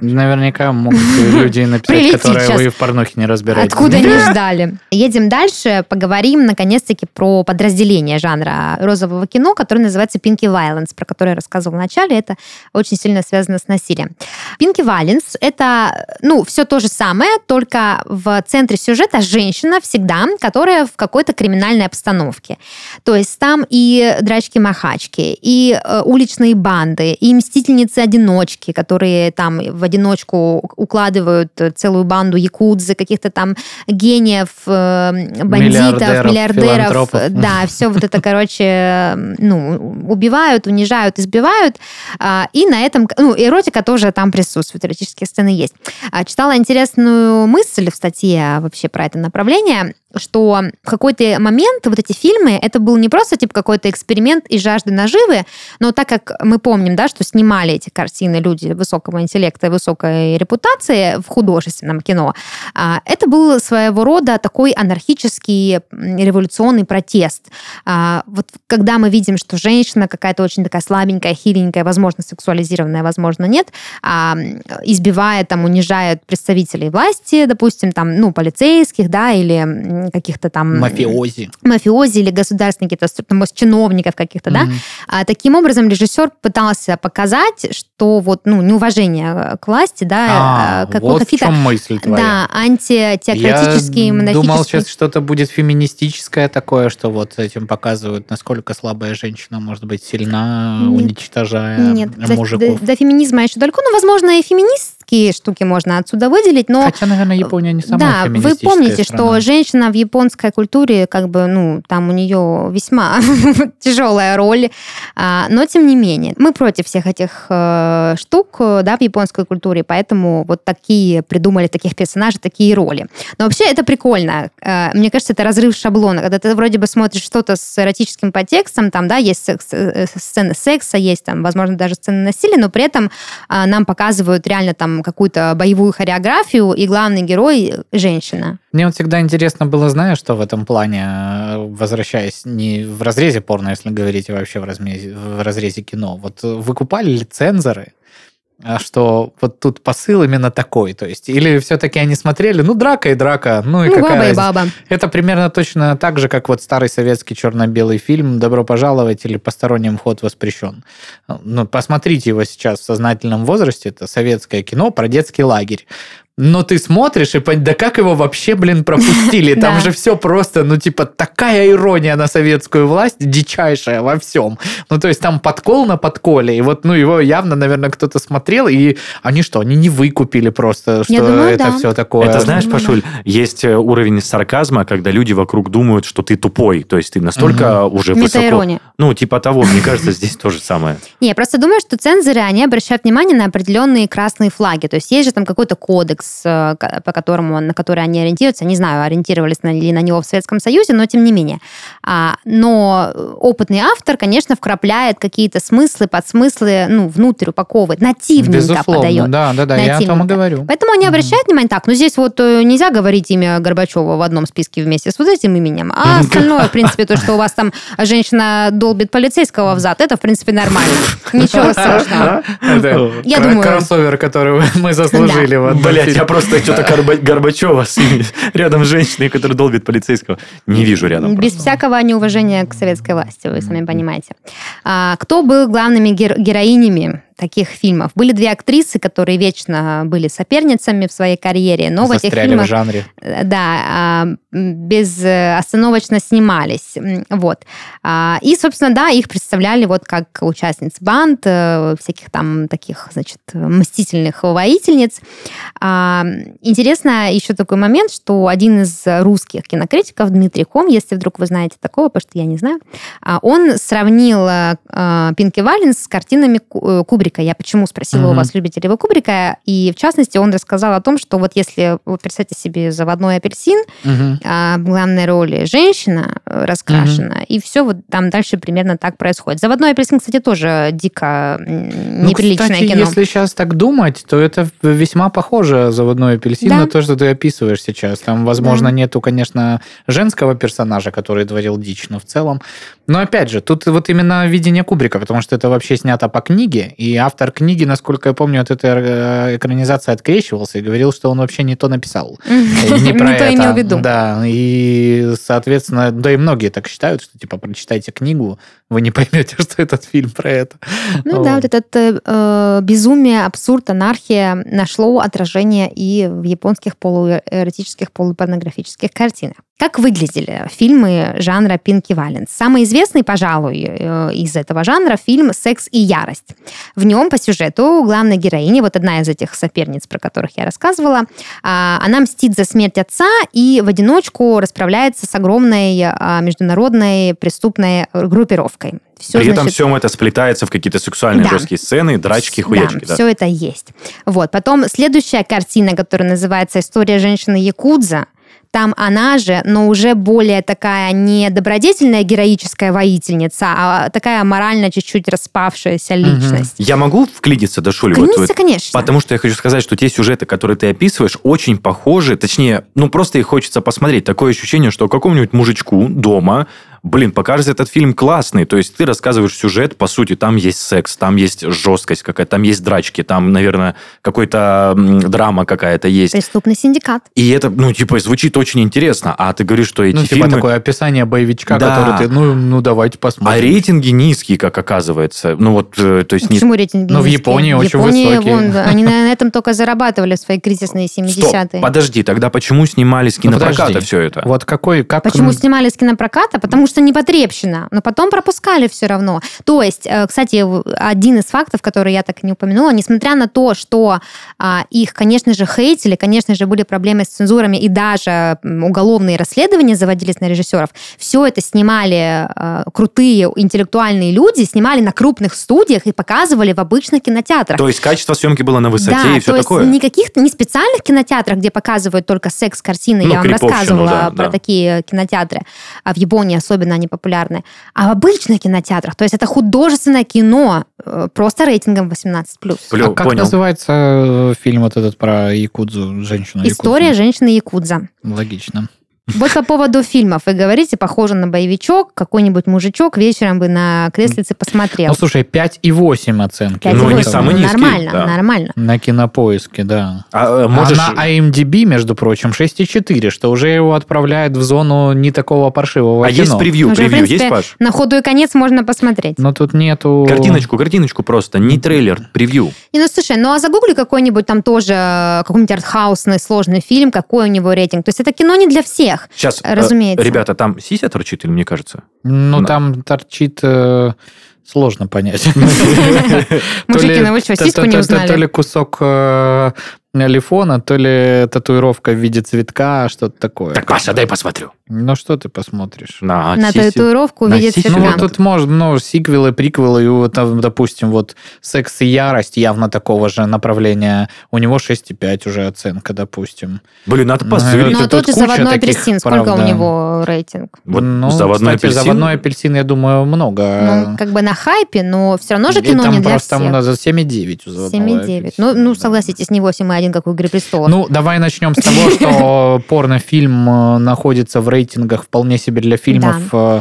Наверняка могут люди написать, Прилетит которые сейчас. вы в порнухе не разбираетесь. Откуда не ждали. Едем дальше, поговорим наконец-таки про подразделение жанра розового кино, которое называется Pinky Violence, про которое я рассказывала в начале. Это очень сильно связано с насилием. Pinky Violence — это, ну, все то же самое, только в центре сюжета женщина всегда, которая в какой-то криминальной обстановке. То есть там и драчки-махачки, и э, уличные банды, и мстительницы-одиночки, которые там в одиночку укладывают целую банду якудзы, каких-то там гениев, э, бандитов, Миллиардеров, миллиардеров. Да, все вот это, короче, ну, убивают, унижают, избивают. А, И на этом, ну, эротика тоже там присутствует, эротические сцены есть. А, Читала интересную мысль в статье вообще про это направление, что в какой-то момент вот эти фильмы, это был не просто типа какой-то эксперимент и жажды наживы, но так как мы помним, да, что снимали эти картины люди высокого интеллекта и высокой репутации в художественном кино, а, это был своего рода такой анархический революционный протест. А, Вот когда мы видим, что женщина какая-то очень такая слабенькая, хиленькая, возможно, сексуализированная, возможно, нет, а, избивает, там, унижает представителей власти, допустим, там, ну, полицейских, да, или каких-то там... Мафиози. мафиози или государственных каких-то может, чиновников каких-то, да, Мгм. а, таким образом режиссер пытался показать, что вот, ну, неуважение к власти, да, А, э, как- вот какие-то, мысль твоя. да, антитеократические, Я думал сейчас что-то будет феминистическое такое, что вот этим показывают, насколько слабая женщина может быть сильна, Нет. уничтожая Нет, до, мужиков. до- до феминизма еще далеко, ну, возможно, и феминистские штуки можно отсюда выделить, но Хотя, наверное, Япония не самая да, вы помните, страна. что женщина в японской культуре, как бы, ну, там у нее весьма тяжелая роль, а, но тем не менее, мы против всех этих э, штук, э, да, в японской культуре, поэтому вот такие придумали таких персонажей, такие роли. Но вообще это прикольно. Э, Мне кажется, это разрыв шаблона, когда ты вроде бы смотришь что-то с эротическим подтекстом, там, да, есть секс- э, сцены секса, есть там, возможно, даже сцены насилия, но при этом а, нам показывают реально там какую-то боевую хореографию, и главный герой – женщина. Мне вот всегда интересно было, знаешь, что в этом плане, э, возвращаясь не в разрезе порно, если говорить, а вообще в разрезе, в разрезе кино, вот выкупали ли цензоры что вот тут посыл именно такой, то есть, или все-таки они смотрели, ну, драка и драка, ну и Ну, какая баба и баба. Это примерно точно так же, как вот старый советский черно-белый фильм «Добро пожаловать» или «Посторонним вход воспрещен». Ну, посмотрите его сейчас в сознательном возрасте, это советское кино про детский лагерь. Но ты смотришь и пон- да как его вообще, блин, пропустили? Там же все просто, ну, типа, такая ирония на советскую власть, дичайшая во всем. Ну, то есть там подкол на подколе, и вот, ну, его явно, наверное, кто-то смотрел, и они что, они не выкупили просто, что думаю, это да. все такое? Это знаешь, да. Пашуль, есть э, уровень сарказма, когда люди вокруг думают, что ты тупой. То есть ты настолько уже высоко... Ну, типа того, мне кажется, здесь то же самое. Не, я просто думаю, что цензоры, они обращают внимание на определенные красные флаги. То есть есть же там какой-то кодекс, э, ко- по которому, на который они ориентируются. Не знаю, ориентировались на- ли на него в Советском Союзе, но тем не менее. А, но опытный автор, конечно, вкрапляет какие-то смыслы, подсмыслы, ну, внутрь упаковывает, нативненько Безусловно, подает. да, да, да, я о том и Нативненько. говорю. Поэтому они обращают внимание так, ну здесь вот э, нельзя говорить имя Горбачева в одном списке вместе с вот этим именем, а остальное, в принципе, то, что у вас там женщина долбит полицейского в зад, это, в принципе, нормально. Ничего страшного. Я думаю- Кроссовер, который мы заслужили. Блять. Я просто что-то Горба- Горбачева с рядом с женщиной, которая долбит полицейского, не вижу рядом. Без просто. всякого неуважения к советской власти, вы сами понимаете. А, кто был главными гер- героинями таких фильмов? Были две актрисы, которые вечно были соперницами в своей карьере, но в этих Застряли фильмах в жанре. Э, да, а, безостановочно снимались. М, Вот. А, И, собственно, да, их представляли вот как участниц банд, э, всяких там таких, значит, мстительных воительниц. А, Интересно еще такой момент, что один из русских кинокритиков, Дмитрий Ком, если вдруг вы знаете такого, потому что я не знаю, он сравнил э, э, Пинки Валенс с картинами Ку- э, Кубрика. Я почему спросила у Мгм. вас, любите ли вы Кубрика, и в частности он рассказал о том, что вот если вы представьте себе заводной апельсин, Мгм. а в главной роли женщина э, раскрашена, и все вот там дальше примерно так происходит. Заводной апельсин, кстати, тоже дико Ну, неприличное кстати, кино. если сейчас так думать, то это весьма похоже заводной апельсин Да. на то, что ты описываешь сейчас. Там, возможно, Да. нету, конечно, женского персонажа, который творил дичь, но в целом. Но опять же, тут вот именно видение Кубрика, потому что это вообще снято по книге, и автор книги, насколько я помню, от этой э, экранизации открещивался и говорил, что он вообще не то написал. Не про это. имел в виду. Да, и, соответственно, да и многие так считают, что, типа, прочитайте книгу, вы не поймете, что этот фильм про это. Ну да, вот этот э, э, безумие, абсурд, анархия нашло отражение и в японских полуэротических, полупорнографических картинах. Как выглядели фильмы жанра Пинки Валенс? Самый известный, пожалуй, э, из этого жанра фильм «Секс и ярость». В нем по сюжету главная героиня, вот одна из этих соперниц, про которых я рассказывала, а, она мстит за смерть отца и в одиночку расправляется с огромной а, международной преступной группировкой. Всё, При этом значит, всем это сплетается в какие-то сексуальные Да. жесткие сцены, драчки, хуячки. Да, да. все это есть. Вот. Потом следующая картина, которая называется «История женщины Якудза», там она же, но уже более такая не добродетельная героическая воительница, а такая морально чуть-чуть распавшаяся личность. Я могу вклиниться, да, Шуль? Клянись, вот конечно. Потому что я хочу сказать, что те сюжеты, которые ты описываешь, очень похожи, точнее, ну просто их хочется посмотреть. Такое ощущение, что какому-нибудь мужичку дома, блин, покажется этот фильм классный. То есть ты рассказываешь сюжет, по сути, там есть секс, там есть жесткость какая-то, там есть драчки, там, наверное, какой-то драма какая-то есть. Преступный синдикат. И это, ну, типа, звучит очень интересно. А ты говоришь, что эти Ну, типа фильмы... такое описание боевичка, Да. который ты, ну, ну давайте А посмотрим. рейтинги низкие, как оказывается. Ну, вот, э, то есть... Почему рейтинги Ну, в? Японии В очень Японии, высокие. вон, они на этом только зарабатывали свои кризисные 70-е. Стоп, подожди, тогда почему снимали с Ну, кинопроката все это? Вот какой, как... Почему м, снимали с кинопроката? Потому что непотребщина. Но потом пропускали все равно. То есть, э, кстати, один из фактов, который я так и не упомянула, несмотря на то, что а, их, конечно же, хейтили, конечно же, были проблемы с цензурами и даже уголовные расследования заводились на режиссеров, все это снимали э, крутые интеллектуальные люди, снимали на крупных студиях и показывали в обычных кинотеатрах. То есть качество съемки было на высоте да, и все то такое? есть никаких не специальных кинотеатрах, где показывают только секс-картины. Ну, Я вам рассказывала да, про да. такие кинотеатры а в Японии особенно. Особенно они популярны, а в обычных кинотеатрах. То есть это художественное кино, э, просто рейтингом 18+. А как понял. называется э, фильм вот этот про Якудзу, женщину История Якудзу? женщины Якудза. Логично. Вот по поводу фильмов. Вы говорите, похоже на боевичок, какой-нибудь мужичок вечером бы на креслице посмотрел. Ну, слушай, 5,8 оценки. 5,8. ну, не Это самый низкий, Нормально, да. нормально. На кинопоиске, да. А, э, Можешь... можешь... А на IMDb, между прочим, 6,4, что уже его отправляет в зону не такого паршивого А кино. есть превью? Уже, Превью принципе, есть, Паш? На ходу и конец можно посмотреть. Но тут нету... Картиночку, картиночку просто, не трейлер, превью. Не, ну слушай, ну а загугли какой-нибудь там тоже э, какой-нибудь артхаусный сложный фильм, какой у него рейтинг. То есть это кино не для всех. Сейчас, э, Разумеется. ребята, там сися торчит, или мне кажется? Ну, Да. там торчит... э, Сложно понять. Мужики, ну вы что, то- сиську не узнали? То ли кусок э, лифона, то ли татуировка в виде цветка, что-то такое. Так, Паша, дай посмотрю. Ну, что ты посмотришь? На, на татуировку в виде сиську. цветка. Ну, вот тут можно, ну, сиквелы, приквелы, и вот, там, допустим, вот «Секс и ярость» явно такого же направления. У него 6,5 уже оценка, допустим. Блин, надо Ну, позырить. Ну, а тут куча заводной таких, апельсин, сколько у правда. него рейтинг? Вот ну, заводной кстати, апельсин. заводной апельсин, я думаю, много. Ну, как бы на хайпе, но все равно же И кино там не для всех. там у нас 7,9 у заводного 7,9. апельсина, Ну, ну, согласитесь, не 8,1, как у «Игры престолов». Ну, давай начнем с того, что порнофильм э, находится в рейтингах вполне себе для фильмов э,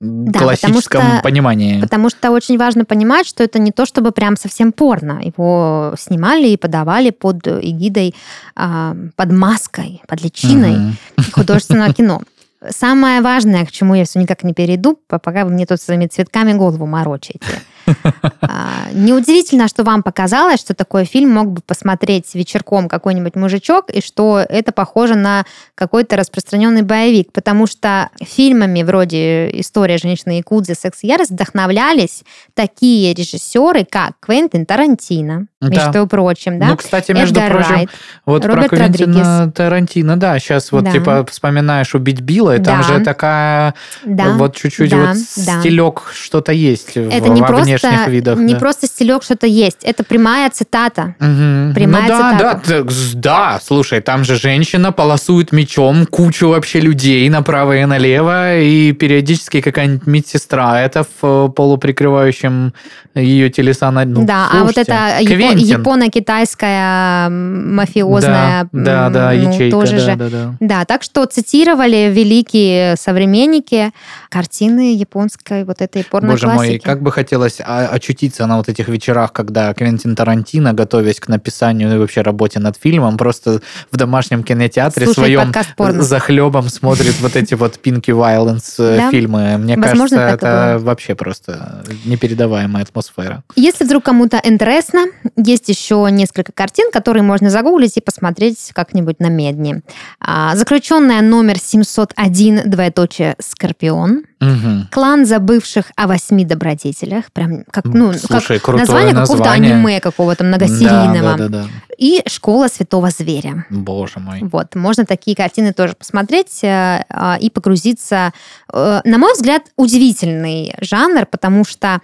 в потому классическом что- понимании. Потому что очень важно понимать, что это не то, чтобы прям совсем порно. Его снимали и подавали под эгидой, а, под маской, под личиной Мгм. художественного кино. Самое важное, к чему я все никак не перейду, по- пока вы мне тут своими цветками голову морочите. А, Неудивительно, что вам показалось, что такой фильм мог бы посмотреть вечерком какой-нибудь мужичок, и что это похоже на какой-то распространенный боевик, потому что фильмами вроде «История женщины Якудзы», «Секс и ярость» вдохновлялись такие режиссеры, как Квентин Тарантино, Да. между прочим, да? Ну, кстати, между Эдгар прочим, Райт. вот Роберт про Квентина Родригес. Тарантино, да, сейчас вот Да. типа вспоминаешь «Убить Билла», и там Да. же такая Да, вот чуть-чуть да, вот да. стилек что-то есть Это в, не во внешних просто, видах. не да. просто стилек что-то есть, это прямая цитата. Мгм. Прямая ну да, цитата. да, да, слушай, там же женщина полосует мечом кучу вообще людей направо и налево, и периодически какая-нибудь медсестра, это в э, полуприкрывающем ее телеса. на- да, а вот слушайте, Квентин. японо-китайская мафиозная Да, да, да, ну, ячейка, тоже да, же. да, да. Да, так что цитировали великие современники картины японской вот этой Боже порноклассики. мой, как бы хотелось а, очутиться на вот этих вечерах, когда Квентин Тарантино, готовясь к написанию и вообще работе над фильмом, просто в домашнем кинотеатре Слушает своем за хлебом смотрит вот эти вот Pinky Violence э, фильмы. Мне кажется, это вообще просто непередаваемая атмосфера. Если вдруг кому-то интересно, есть еще несколько картин, которые можно загуглить и посмотреть как-нибудь на медне. А, Заключенная номер 701, двоеточие «Скорпион». Мгм. Клан забывших о восьми добродетелях. Прям как, ну, Слушай, как название какого-то аниме какого-то многосерийного. Да, да, да, да. И «Школа святого зверя». Боже мой. Вот, можно такие картины тоже посмотреть э, а, и погрузиться. Э, На мой взгляд, удивительный жанр, потому что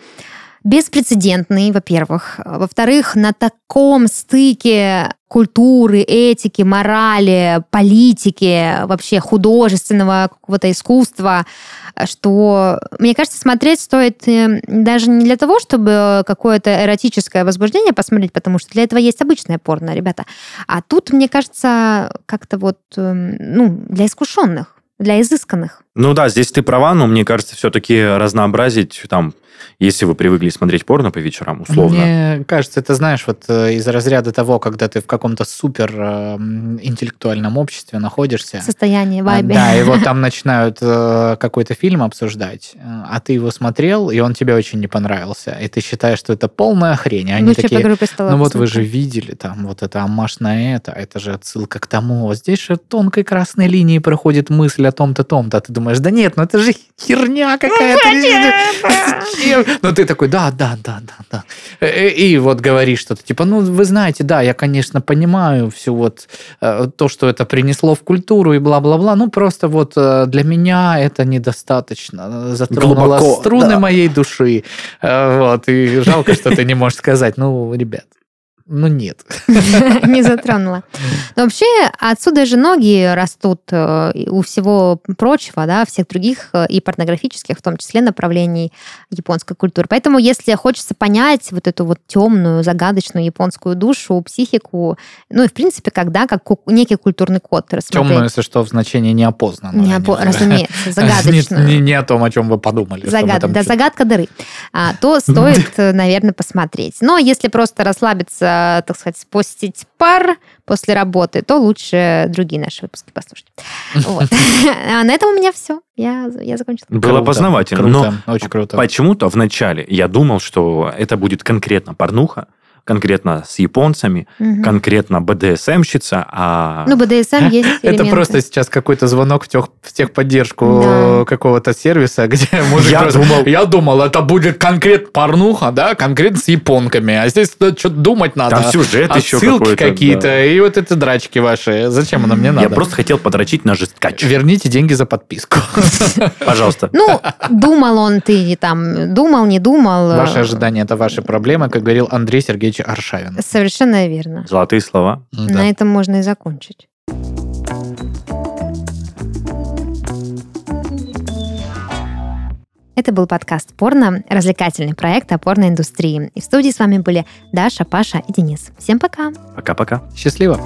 беспрецедентный, во-первых. Во-вторых, на таком стыке культуры, этики, морали, политики, вообще художественного какого-то искусства, что, мне кажется, смотреть стоит э, даже не для того, чтобы какое-то эротическое возбуждение посмотреть, потому что для этого есть обычное порно, ребята. А тут, мне кажется, как-то вот, эм, ну, для искушенных, для изысканных. Ну да, здесь ты права, но мне кажется, все-таки разнообразить там, если вы привыкли смотреть порно по вечерам, условно. Мне кажется, это, знаешь, вот э, из разряда того, когда ты в каком-то супер э, м, интеллектуальном обществе находишься. Состояние, А, вайбе. Да, и вот там начинают э, какой-то фильм обсуждать, э, а ты его смотрел, и он тебе очень не понравился. И ты считаешь, что это полная хрень. А они Лучше такие, ну вот вы же видели, там вот это амаш на это, это же отсылка к тому. Вот здесь же тонкой красной линией проходит мысль о том-то, том-то. А ты думаешь, да нет, ну это же херня какая-то. Зачем? Ну ты такой, да, да, да, да, да. Э, И вот говоришь что-то, типа, ну вы знаете, да, я, конечно, понимаю все вот э, то, что это принесло в культуру и бла-бла-бла, ну просто вот э, для меня это недостаточно. э, Затронуло Глубоко, струны да. моей души. Э, Вот, и жалко, что ты не можешь сказать, ну, ребят, Ну, нет. Не затронула. Но вообще отсюда же ноги растут э, у всего прочего, да, всех других э, и порнографических, в том числе направлений японской культуры. Поэтому, если хочется понять вот эту вот темную, загадочную японскую душу, психику, ну и в принципе, когда как некий культурный код рассмотреть. Темную, если что, в значении неопознанного. Не опо- Разумеется, загадочную. не- не о том, о чем вы подумали. Загад- да, загадка дыры. А, то стоит, э, наверное, посмотреть. Но если просто расслабиться, так сказать, спустить пар после работы, то лучше другие наши выпуски послушать. Вот. А на этом у меня все. Я, я закончила. Было Круто, познавательно. Но очень круто. почему-то в начале я думал, что это будет конкретно порнуха, конкретно с японцами, Мгм. конкретно БДСМщица, а... Ну, БДСМ есть Это элементы. просто сейчас какой-то звонок в, тех, в техподдержку Да. какого-то сервиса, где мужик Я просто, думал- я думал, это будет конкретно порнуха, да, конкретно с японками, а здесь что-то думать надо. Там сюжет еще Отсылки какой-то, какие-то, да. и вот эти драчки ваши. Зачем оно мне надо? Я просто хотел подрочить на жесткач. Верните деньги за подписку. Пожалуйста. Ну, думал он, ты там, думал, не думал. Ваши ожидания – это ваши проблемы, как говорил Андрей Сергеевич Аршавин. Совершенно верно. Золотые слова. Да. На этом можно и закончить. Это был подкаст «Порно», развлекательный проект о порноиндустрии. И в студии с вами были Даша, Паша и Денис. Всем пока! Пока-пока. Счастливо.